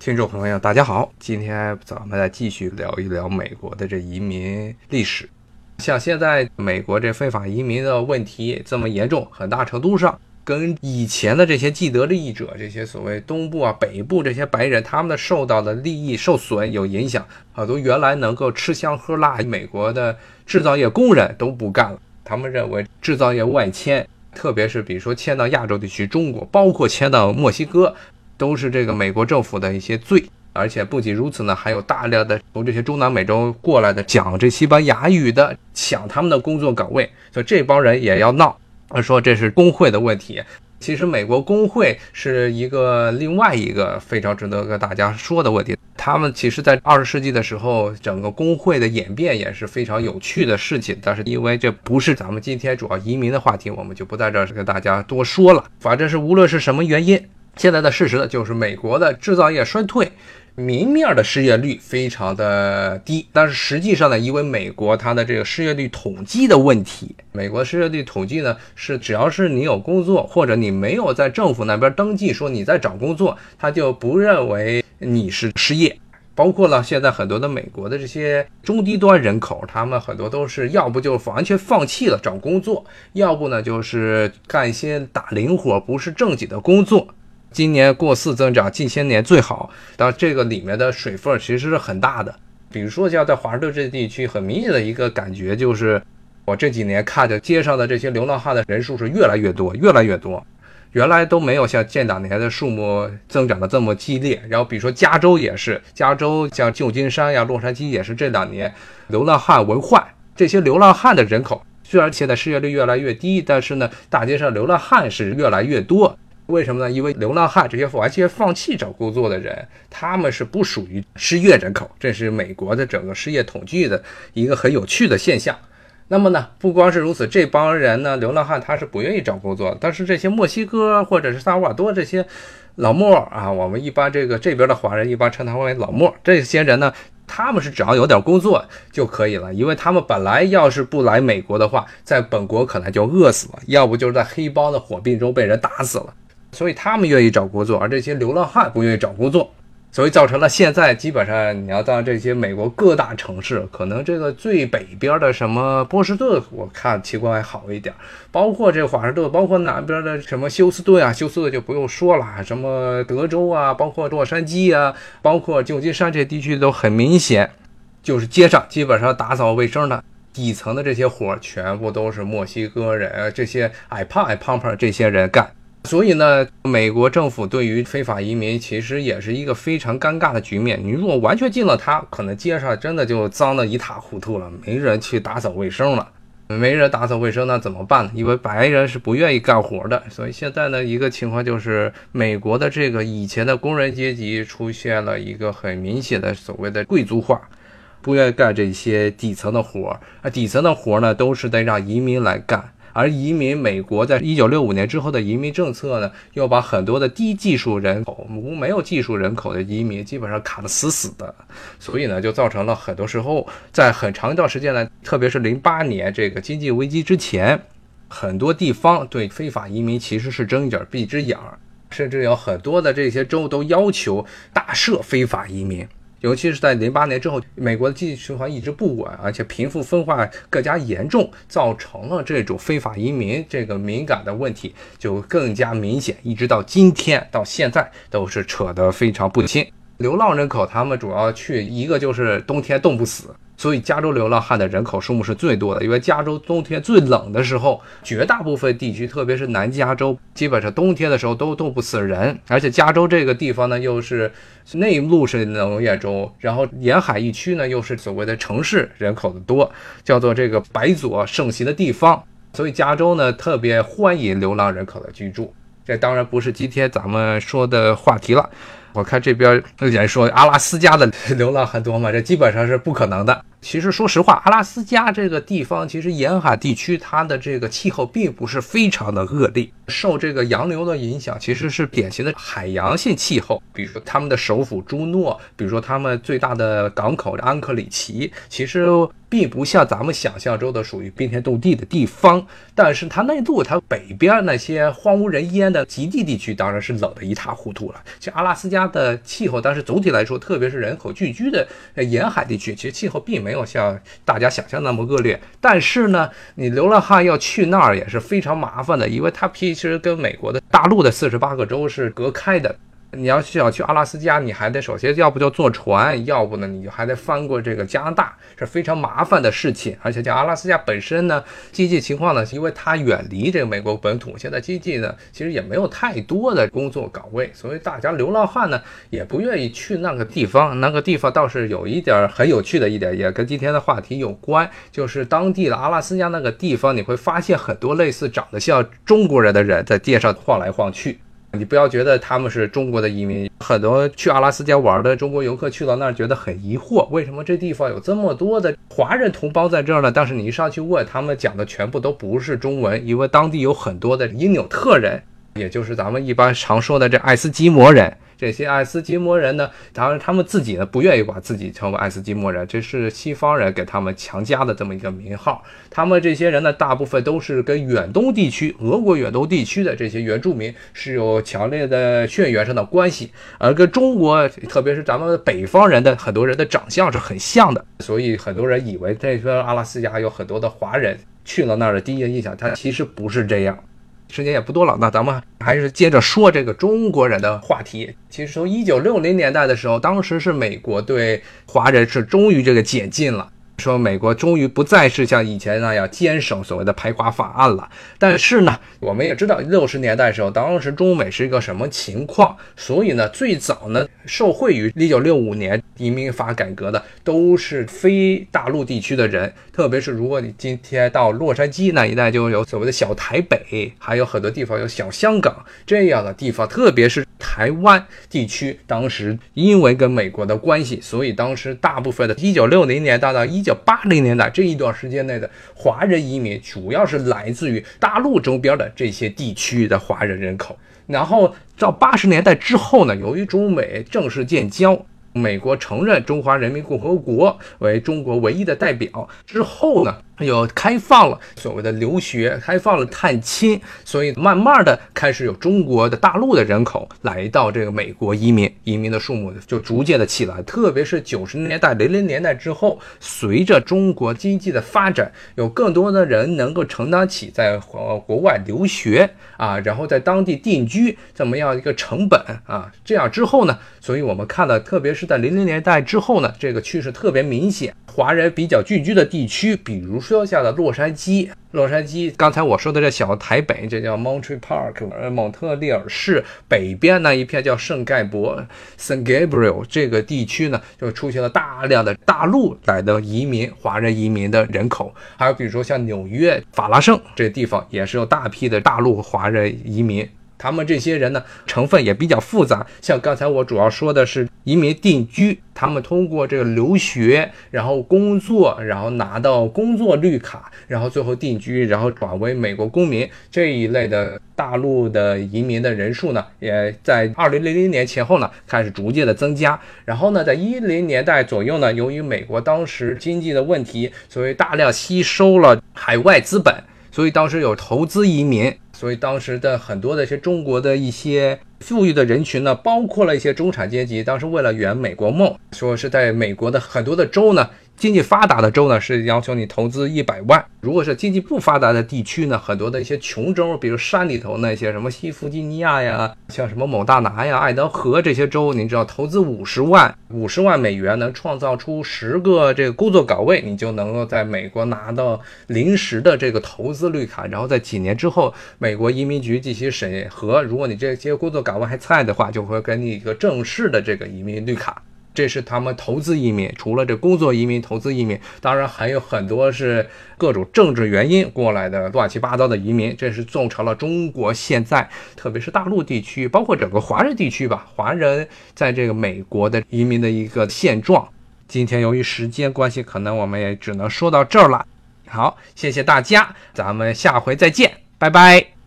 听众朋友，大家好，今天咱们再继续聊一聊美国的这移民历史。像现在美国这非法移民的问题这么严重，很大程度上跟以前的这些既得利益者，这些所谓东部啊、北部这些白人，他们的受到的利益受损有影响。好多原来能够吃香喝辣美国的制造业工人都不干了，他们认为制造业外迁，特别是比如说迁到亚洲地区、中国，包括迁到墨西哥。都是这个美国政府的一些罪，而且不仅如此呢，还有大量的从这些中南美洲过来的讲这西班牙语的抢他们的工作岗位，所以这帮人也要闹，说这是工会的问题。其实美国工会是一个另外一个非常值得跟大家说的问题。他们其实，在二十世纪的时候，整个工会的演变也是非常有趣的事情。但是因为这不是咱们今天主要移民的话题，我们就不在这儿跟大家多说了。反正是无论是什么原因。现在的事实呢，就是美国的制造业衰退，明面的失业率非常的低，但是实际上呢，因为美国它的这个失业率统计的问题，美国失业率统计呢是只要是你有工作，或者你没有在政府那边登记说你在找工作，他就不认为你是失业。包括了现在很多的美国的这些中低端人口，他们很多都是要不就完全放弃了找工作，要不呢就是干一些打零活，不是正经的工作。今年过四增长，近些年最好。但这个里面的水分其实是很大的。比如说，像在华盛顿这地区，很明显的一个感觉就是，我这几年看着街上的这些流浪汉的人数是越来越多，越来越多。原来都没有像这两年的数目增长的这么激烈。然后，比如说加州也是，加州像旧金山呀、洛杉矶也是这两年流浪汉为患。这些流浪汉的人口虽然现在失业率越来越低，但是呢，大街上流浪汉是越来越多。为什么呢？因为流浪汉这些完全放弃找工作的人，他们是不属于失业人口，这是美国的整个失业统计的一个很有趣的现象。那么呢，不光是如此，这帮人呢，流浪汉他是不愿意找工作，但是这些墨西哥或者是萨尔瓦多这些老莫啊，我们一般这个这边的华人一般称他为老莫，这些人呢，他们是只要有点工作就可以了，因为他们本来要是不来美国的话，在本国可能就饿死了，要不就是在黑帮的火并中被人打死了。所以他们愿意找工作，而这些流浪汉不愿意找工作，所以造成了现在基本上你要到这些美国各大城市，可能这个最北边的什么波士顿，我看情况还好一点，包括这华盛顿，包括南边的什么休斯顿啊，休斯顿就不用说了，什么德州啊，包括洛杉矶啊，包括旧金山这些地区都很明显，就是街上基本上打扫卫生的底层的这些活，全部都是墨西哥人，这些矮胖矮胖胖这些人干。所以呢，美国政府对于非法移民其实也是一个非常尴尬的局面。你如果完全禁了他，可能街上真的就脏得一塌糊涂了，没人去打扫卫生了。没人打扫卫生，那怎么办呢？因为白人是不愿意干活的。所以现在呢，一个情况就是，美国的这个以前的工人阶级出现了一个很明显的所谓的贵族化，不愿意干这些底层的活儿。啊，底层的活儿呢，都是得让移民来干。而移民美国在一九六五年之后的移民政策呢，又把很多的低技术人口、无没有技术人口的移民基本上卡得死死的，所以呢，就造成了很多时候在很长一段时间呢，特别是零八年这个经济危机之前，很多地方对非法移民其实是睁一只眼闭一只眼儿，甚至有很多的这些州都要求大赦非法移民。尤其是在零八年之后，美国的经济循环一直不稳，而且贫富分化更加严重，造成了这种非法移民这个敏感的问题就更加明显，一直到今天到现在都是扯得非常不清。流浪人口他们主要去一个就是冬天冻不死。所以，加州流浪汉的人口数目是最多的，因为加州冬天最冷的时候，绝大部分地区，特别是南加州，基本上冬天的时候都冻不死人。而且，加州这个地方呢，又是内陆是农业州，然后沿海一区呢，又是所谓的城市人口的多，叫做这个白左盛行的地方。所以，加州呢特别欢迎流浪人口的居住。这当然不是今天咱们说的话题了。我看这边有人说阿拉斯加的流浪汉多嘛，这基本上是不可能的。其实说实话，阿拉斯加这个地方，其实沿海地区它的这个气候并不是非常的恶劣，受这个洋流的影响，其实是典型的海洋性气候。比如说他们的首府朱诺，比如说他们最大的港口安克里奇，其实。并不像咱们想象中的属于冰天冻地的地方，但是它内陆，它北边那些荒无人烟的极地地区，当然是冷得一塌糊涂了。像阿拉斯加的气候，但是总体来说，特别是人口聚居的沿海地区，其实气候并没没有像大家想象那么恶劣。但是呢，你流浪汉要去那儿也是非常麻烦的，因为它其实跟美国的大陆的四十八个州是隔开的。你要想去阿拉斯加，你还得首先要不就坐船，要不呢你就还得翻过这个加拿大，是非常麻烦的事情。而且像阿拉斯加本身呢，经济情况呢，因为它远离这个美国本土，现在经济呢其实也没有太多的工作岗位，所以大家流浪汉呢也不愿意去那个地方。那个地方倒是有一点很有趣的一点，也跟今天的话题有关，就是当地的阿拉斯加那个地方，你会发现很多类似长得像中国人的人在街上晃来晃去。你不要觉得他们是中国的移民，很多去阿拉斯加玩的中国游客去到那儿觉得很疑惑，为什么这地方有这么多的华人同胞在这儿呢？但是你一上去问，他们讲的全部都不是中文，因为当地有很多的因纽特人，也就是咱们一般常说的这爱斯基摩人。这些爱斯基摩人呢，当然他们自己呢不愿意把自己称为爱斯基摩人，这是西方人给他们强加的这么一个名号。他们这些人呢，大部分都是跟远东地区、俄国远东地区的这些原住民是有强烈的血缘上的关系，而跟中国，特别是咱们北方人的很多人的长相是很像的，所以很多人以为这个阿拉斯加有很多的华人去了那儿的第一印象，他其实不是这样。时间也不多了，那咱们还是接着说这个中国人的话题。其实从一九六零年代的时候，当时是美国对华人是终于这个解禁了。说美国终于不再是像以前那样坚守所谓的排华法案了，但是呢，我们也知道六十年代的时候，当时中美是一个什么情况，所以呢，最早呢，受惠于一九六五年移民法改革的都是非大陆地区的人，特别是如果你今天到洛杉矶那一带，就有所谓的小台北，还有很多地方有小香港这样的地方，特别是台湾地区，当时因为跟美国的关系，所以当时大部分的一九六零年到到一九八零年代这一段时间内的华人移民，主要是来自于大陆周边的这些地区的华人人口。然后到八十年代之后呢，由于中美正式建交。美国承认中华人民共和国为中国唯一的代表之后呢，又开放了所谓的留学，开放了探亲，所以慢慢的开始有中国的大陆的人口来到这个美国移民，移民的数目就逐渐的起来。特别是九十年代、零零年代之后，随着中国经济的发展，有更多的人能够承担起在国国外留学啊，然后在当地定居这么样一个成本啊，这样之后呢，所以我们看到，特别是。在零零年代之后呢，这个趋势特别明显。华人比较聚居的地区，比如说像的洛杉矶，洛杉矶，刚才我说的这小台北，这叫 Montreal Park，呃，蒙特利尔市北边那一片叫圣盖博 （San Gabriel） 这个地区呢，就出现了大量的大陆来的移民，华人移民的人口。还有比如说像纽约法拉盛这地方，也是有大批的大陆华人移民。他们这些人呢，成分也比较复杂。像刚才我主要说的是移民定居，他们通过这个留学，然后工作，然后拿到工作绿卡，然后最后定居，然后转为美国公民这一类的大陆的移民的人数呢，也在二零零零年前后呢开始逐渐的增加。然后呢，在一零年代左右呢，由于美国当时经济的问题，所以大量吸收了海外资本，所以当时有投资移民。所以当时的很多的一些中国的一些富裕的人群呢，包括了一些中产阶级，当时为了圆美国梦，说是在美国的很多的州呢。经济发达的州呢，是要求你投资一百万；如果是经济不发达的地区呢，很多的一些穷州，比如山里头那些什么西弗吉尼亚呀，像什么某大拿呀、爱德荷这些州，你只要投资五十万，五十万美元能创造出十个这个工作岗位，你就能够在美国拿到临时的这个投资绿卡。然后在几年之后，美国移民局进行审核，如果你这些工作岗位还在的话，就会给你一个正式的这个移民绿卡。这是他们投资移民，除了这工作移民、投资移民，当然还有很多是各种政治原因过来的乱七八糟的移民。这是造成了中国现在，特别是大陆地区，包括整个华人地区吧，华人在这个美国的移民的一个现状。今天由于时间关系，可能我们也只能说到这儿了。好，谢谢大家，咱们下回再见，拜拜。